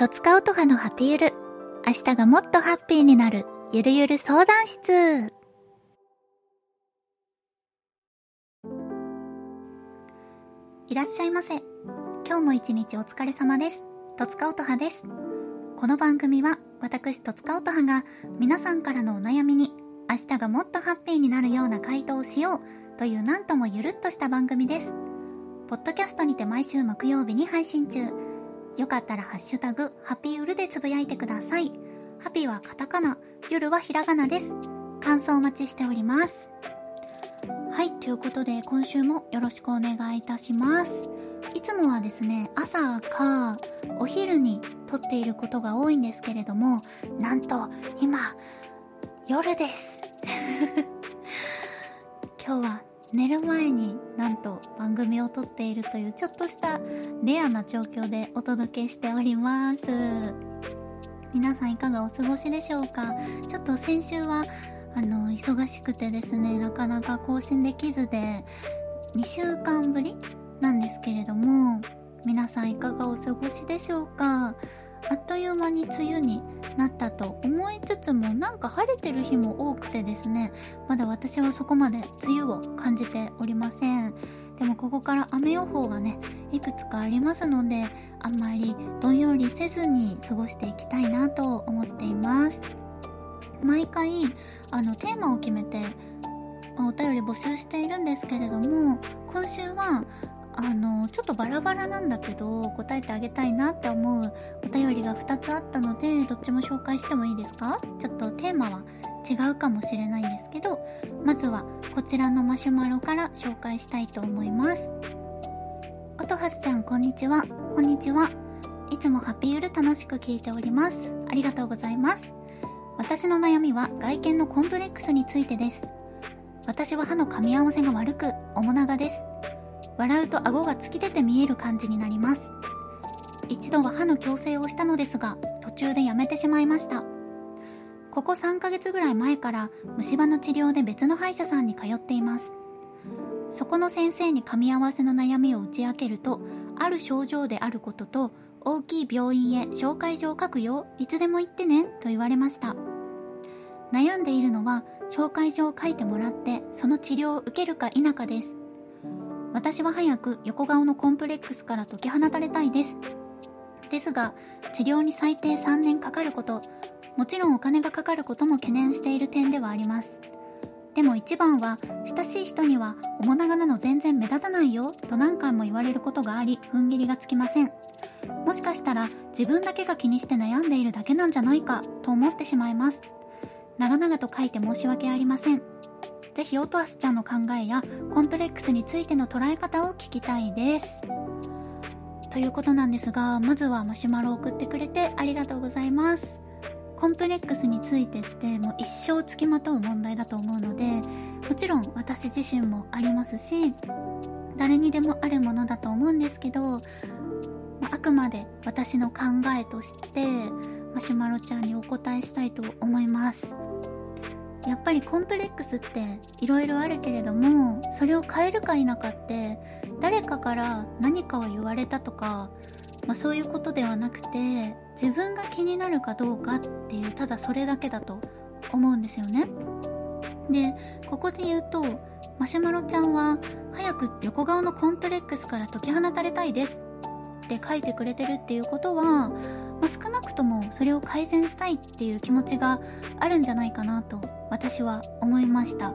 とつかおとはのハピゆる。明日がもっとハッピーになる、ゆるゆる相談室。いらっしゃいませ。今日も一日お疲れ様です。とつかおとはです。この番組は、私とつかおとはが、皆さんからのお悩みに、明日がもっとハッピーになるような回答をしよう、というなんともゆるっとした番組です。ポッドキャストにて毎週木曜日に配信中。よかったらハッシュタグ、ハピーウルでつぶやいてください。ハピはカタカナ、夜はひらがなです。感想お待ちしております。はい、ということで今週もよろしくお願いいたします。いつもはですね、朝かお昼に撮っていることが多いんですけれども、なんと今、夜です。寝る前になんと番組を撮っているというちょっとしたレアな状況でお届けしております。皆さんいかがお過ごしでしょうか？ちょっと先週はあの忙しくてですね、なかなか更新できずで2週間ぶりなんですけれども、皆さんいかがお過ごしでしょうか？あっという間に梅雨になったと思いつつもなんか晴れてる日も多くてですねまだ私はそこまで梅雨を感じておりません。でもここから雨予報がねいくつかありますのであんまりどんよりせずに過ごしていきたいなと思っています。毎回あのテーマを決めてお便り募集しているんですけれども今週はあのちょっとバラバラなんだけど答えてあげたいなって思うお便りが2つあったのでどっちも紹介してもいいですか？ちょっとテーマは違うかもしれないんですけどまずはこちらのマシュマロから紹介したいと思います。音はちゃんこんにちは。こんにちは。いつもハッピーユル楽しく聞いております。ありがとうございます。私の悩みは外見のコンプレックスについてです。私は歯の噛み合わせが悪く面長です。笑うと顎が突き出て見える感じになります。一度は歯の矯正をしたのですが途中でやめてしまいました。ここ3ヶ月ぐらい前から虫歯の治療で別の歯医者さんに通っています。そこの先生に噛み合わせの悩みを打ち明けるとある症状であることと大きい病院へ紹介状を書くよいつでも行ってねと言われました。悩んでいるのは紹介状を書いてもらってその治療を受けるか否かです。私は早く横顔のコンプレックスから解き放たれたいです。ですが、治療に最低3年かかること、もちろんお金がかかることも懸念している点ではあります。でも一番は、親しい人には、面長なの全然目立たないよ、と何回も言われることがあり、踏ん切りがつきません。もしかしたら、自分だけが気にして悩んでいるだけなんじゃないか、と思ってしまいます。長々と書いて申し訳ありません。ぜひオトアスちゃんの考えやコンプレックスについての捉え方を聞きたいです。ということなんですが、まずはマシュマロを送ってくれてありがとうございます。コンプレックスについてってもう一生つきまとう問題だと思うので、もちろん私自身もありますし、誰にでもあるものだと思うんですけど、あくまで私の考えとして、マシュマロちゃんにお答えしたいと思います。やっぱりコンプレックスって色々あるけれどもそれを変えるか否かって誰かから何かを言われたとか、まあ、そういうことではなくて自分が気になるかどうかっていうただそれだけだと思うんですよね。でここで言うとマシュマロちゃんは早く横顔のコンプレックスから解き放たれたいですって書いてくれてるっていうことはまあ、少なくともそれを改善したいっていう気持ちがあるんじゃないかなと私は思いました。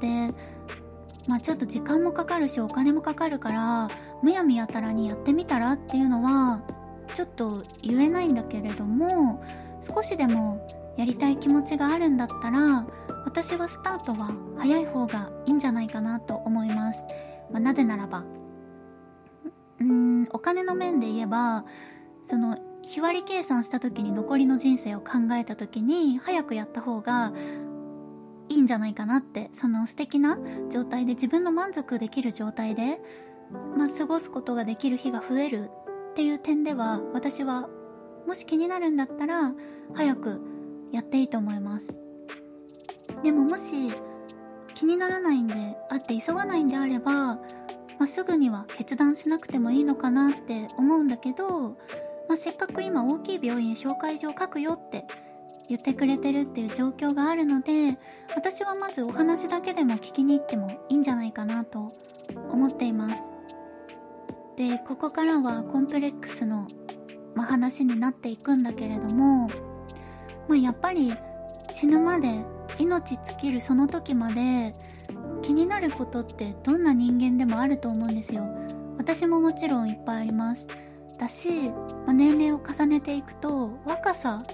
でまあちょっと時間もかかるしお金もかかるからむやみやたらにやってみたらっていうのはちょっと言えないんだけれども少しでもやりたい気持ちがあるんだったら私はスタートは早い方がいいんじゃないかなと思います、まあ、なぜならば。うんお金の面で言えばその日割り計算した時に残りの人生を考えた時に早くやった方がいいんじゃないかなってその素敵な状態で自分の満足できる状態で、まあ、過ごすことができる日が増えるっていう点では私はもし気になるんだったら早くやっていいと思います。でももし気にならないんであって急がないんであれば、まあ、すぐには決断しなくてもいいのかなって思うんだけどせっかく今大きい病院紹介状書くよって言ってくれてるっていう状況があるので私はまずお話だけでも聞きに行ってもいいんじゃないかなと思っています。でここからはコンプレックスの、ま、話になっていくんだけれども、まあ、やっぱり死ぬまで命尽きるその時まで気になることってどんな人間でもあると思うんですよ。私ももちろんいっぱいあります。だし、まあ、年齢を重ねていくと若さ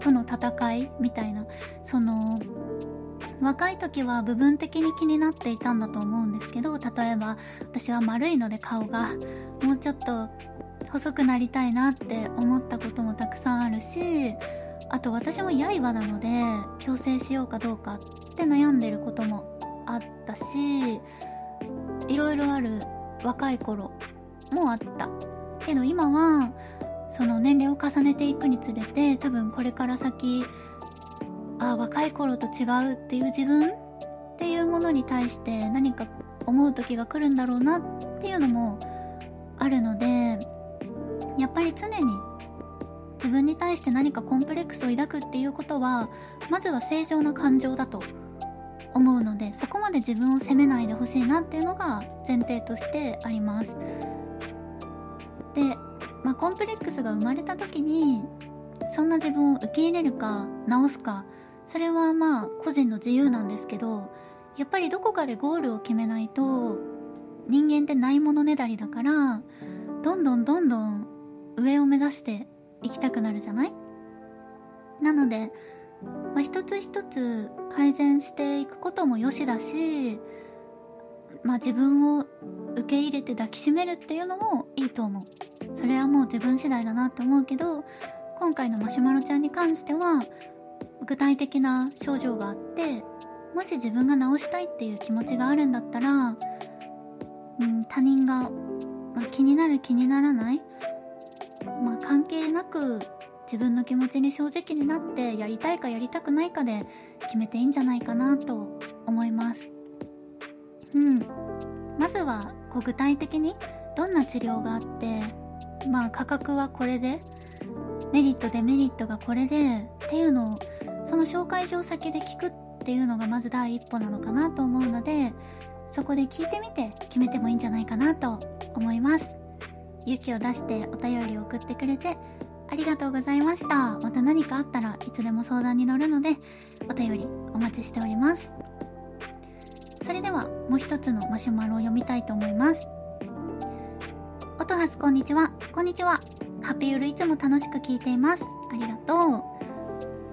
との戦いみたいなその若い時は部分的に気になっていたんだと思うんですけど例えば私は丸いので顔がもうちょっと細くなりたいなって思ったこともたくさんあるしあと私も刃なので矯正しようかどうかって悩んでることもあったしいろいろある若い頃もあった。けど今はその年齢を重ねていくにつれて多分これから先あ若い頃と違うっていう自分っていうものに対して何か思う時が来るんだろうなっていうのもあるのでやっぱり常に自分に対して何かコンプレックスを抱くっていうことはまずは正常な感情だと思うのでそこまで自分を責めないでほしいなっていうのが前提としてあります。でまあ、コンプレックスが生まれた時にそんな自分を受け入れるか直すかそれはまあ個人の自由なんですけどやっぱりどこかでゴールを決めないと人間ってないものねだりだからどんどんどんどん上を目指していきたくなるじゃない？なので、まあ、一つ一つ改善していくこともよしだし、まあ、自分を受け入れて抱きしめるっていうのもいいと思う。それはもう自分次第だなって思うけど今回のマシュマロちゃんに関しては具体的な症状があってもし自分が治したいっていう気持ちがあるんだったら、うん、他人が、まあ、気になる気にならない、まあ、関係なく自分の気持ちに正直になってやりたいかやりたくないかで決めていいんじゃないかなと思います。うん。まずはこう具体的にどんな治療があってまあ価格はこれでメリットデメリットがこれでっていうのをその紹介状先で聞くっていうのがまず第一歩なのかなと思うのでそこで聞いてみて決めてもいいんじゃないかなと思います。勇気を出してお便りを送ってくれてありがとうございました。また何かあったらいつでも相談に乗るのでお便りお待ちしております。それではもう一つのマシュマロを読みたいと思います音ハスこんにちは。こんにちは。ハッピーウルいつも楽しく聞いています。ありがとう。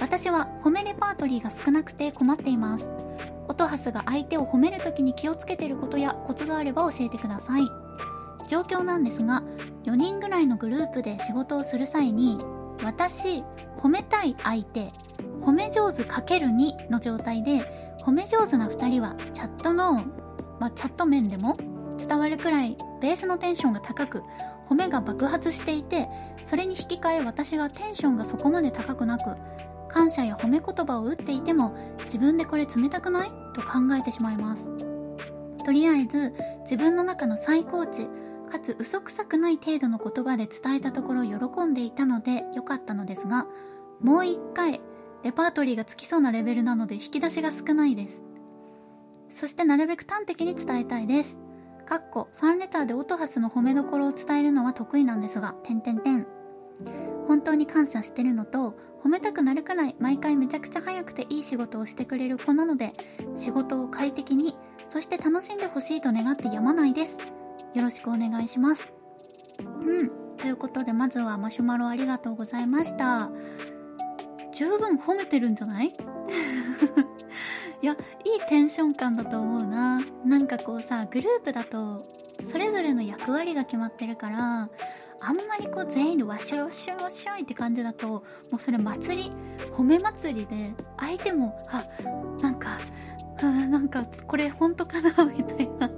私は褒めレパートリーが少なくて困っています。音ハスが相手を褒めるときに気をつけてることやコツがあれば教えてください。状況なんですが、4人ぐらいのグループで仕事をする際に、私、褒めたい相手、褒め上手 ×2 の状態で、褒め上手な2人はチャットの、まあ、チャット面でも伝わるくらいベースのテンションが高く褒めが爆発していてそれに引き換え私がテンションがそこまで高くなく感謝や褒め言葉を打っていても自分でこれ冷たくない？と考えてしまいます。とりあえず自分の中の最高値かつ嘘くさくない程度の言葉で伝えたところ喜んでいたので良かったのですがもう一回レパートリーがつきそうなレベルなので引き出しが少ないですそしてなるべく端的に伝えたいですかっこファンレターでオトハスの褒めどころを伝えるのは得意なんですが、点点点。本当に感謝してるのと、褒めたくなるくらい毎回めちゃくちゃ早くていい仕事をしてくれる子なので、仕事を快適に、そして楽しんでほしいと願ってやまないです。よろしくお願いします。うん。ということで、まずはマシュマロありがとうございました。十分褒めてるんじゃない？いやいいテンション感だと思うな。なんかこうさグループだとそれぞれの役割が決まってるからあんまりこう全員でわしょわしょわしょいって感じだともうそれ祭り褒め祭りで相手もあなんかあなんかこれ本当かな？みたいな。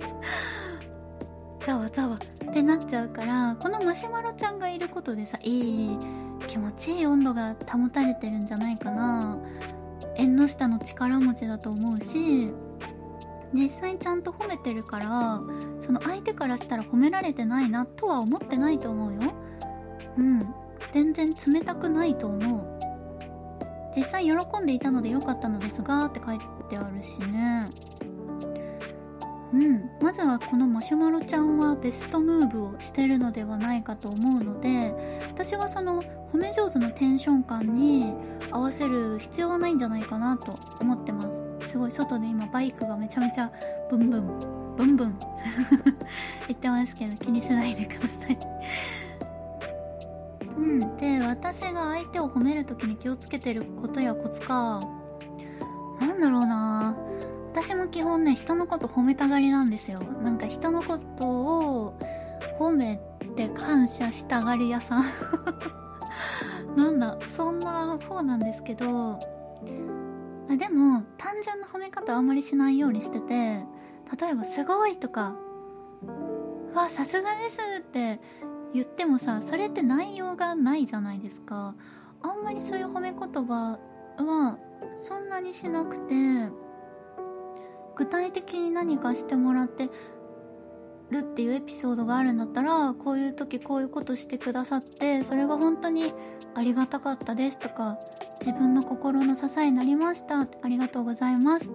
ざわざわってなっちゃうからこのマシュマロちゃんがいることでさいい気持ちいい温度が保たれてるんじゃないかな。縁の下の力持ちだと思うし実際ちゃんと褒めてるからその相手からしたら褒められてないなとは思ってないと思うよ。うん。全然冷たくないと思う。実際喜んでいたので良かったのですがって書いてあるしね。うん。まずはこのマシュマロちゃんはベストムーブをしてるのではないかと思うので私はその褒め上手のテンション感に合わせる必要はないんじゃないかなと思ってます。すごい外で今バイクがめちゃめちゃブンブン。ブンブン。言ってますけど気にしないでください。うん。で私が相手を褒める時に気をつけてることやコツか。なんだろうな。私も基本ね人のこと褒めたがりなんですよ。なんか人のことを褒めて感謝したがり屋さん。なんだそんな方なんですけどあでも単純な褒め方あんまりしないようにしてて例えば「すごい」とか「わさすがです」って言ってもさそれって内容がないじゃないですか。あんまりそういう褒め言葉はそんなにしなくて具体的に何かしてもらってるっていうエピソードがあるんだったらこういう時こういうことしてくださってそれが本当にありがたかったですとか自分の心の支えになりましたありがとうございます。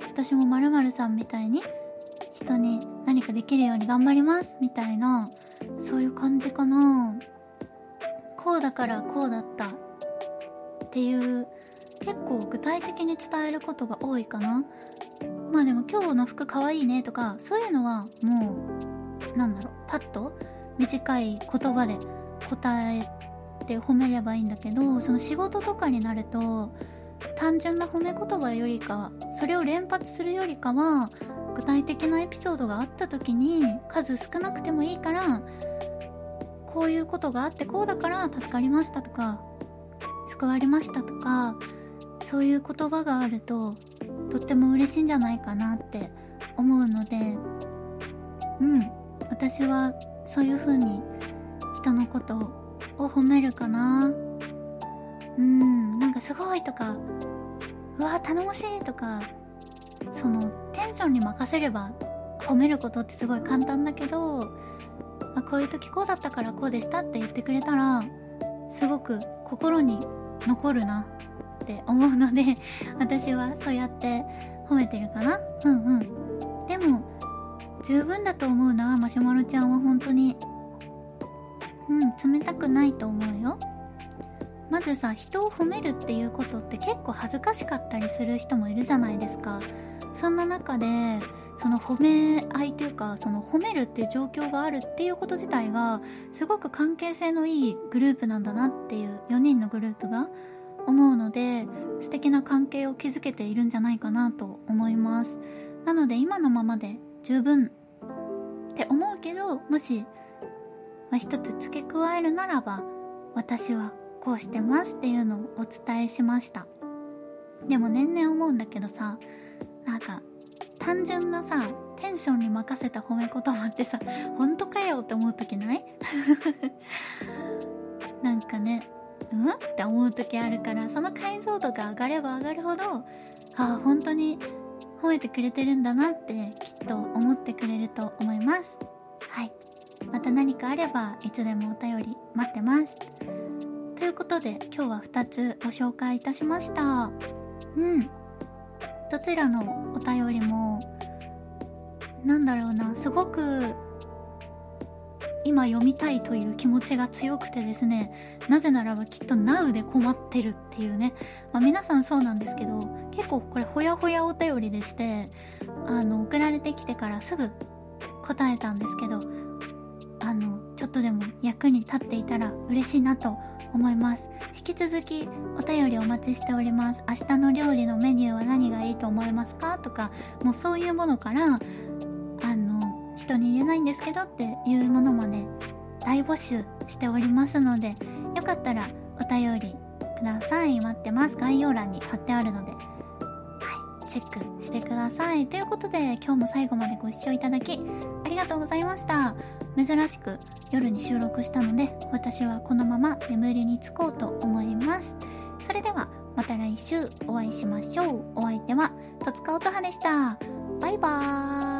私もまるさんみたいに人に何かできるように頑張りますみたいなそういう感じかな。こうだからこうだったっていう結構具体的に伝えることが多いかな。まあでも今日の服かわいいねとかそういうのはもうなんだろうパッと短い言葉で答えて褒めればいいんだけどその仕事とかになると単純な褒め言葉よりかはそれを連発するよりかは具体的なエピソードがあった時に数少なくてもいいからこういうことがあってこうだから助かりましたとか救われましたとかそういう言葉があるととっても嬉しいんじゃないかなって思うのでうん私はそういう風に人のことを褒めるかな。うんなんかすごいとかうわ頼もしいとかそのテンションに任せれば褒めることってすごい簡単だけど、まあ、こういう時こうだったからこうでしたって言ってくれたらすごく心に残るな。って思うので私はそうやって褒めてるかな？うんうん。でも十分だと思うなマシュマロちゃんは本当にうん冷たくないと思うよ。まずさ人を褒めるっていうことって結構恥ずかしかったりする人もいるじゃないですか。そんな中でその褒め合いというかその褒めるっていう状況があるっていうこと自体がすごく関係性のいいグループなんだなっていう4人のグループが思うので素敵な関係を築けているんじゃないかなと思います。なので今のままで十分って思うけどもし、まあ、一つ付け加えるならば私はこうしてますっていうのをお伝えしました。でも年々思うんだけどさなんか単純なさテンションに任せた褒め言葉ってさ本当かよって思う時ない？なんかねん？って思う時あるからその解像度が上がれば上がるほどああ本当に褒めてくれてるんだなってきっと思ってくれると思います。はい。また何かあればいつでもお便り待ってます。ということで今日は2つご紹介いたしました。うん。どちらのお便りもなんだろうなすごく今読みたいという気持ちが強くてですねなぜならばきっと Now で困ってるっていうね、まあ、皆さんそうなんですけど結構これほやほやお便りでしてあの送られてきてからすぐ答えたんですけどあのちょっとでも役に立っていたら嬉しいなと思います。引き続きお便りお待ちしております。明日の料理のメニューは何がいいと思いますか？とかもうそういうものから人に言えないんですけどっていうものもね大募集しておりますのでよかったらお便りください。待ってます。概要欄に貼ってあるので。はい。チェックしてください。ということで今日も最後までご視聴いただきありがとうございました。珍しく夜に収録したので私はこのまま眠りにつこうと思います。それではまた来週お会いしましょう。お相手は戸塚音葉でした。バイバーイ。